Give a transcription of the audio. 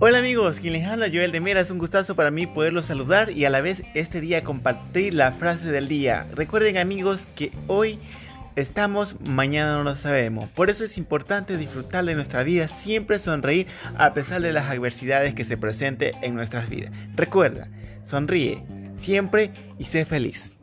Hola amigos, quien les habla Joel de Mera, es un gustazo para mí poderlos saludar y a la vez este día compartir la frase del día. Recuerden amigos que hoy estamos, mañana no lo sabemos. Por eso es importante disfrutar de nuestra vida, siempre sonreír a pesar de las adversidades que se presenten en nuestras vidas. Recuerda, sonríe siempre y sé feliz.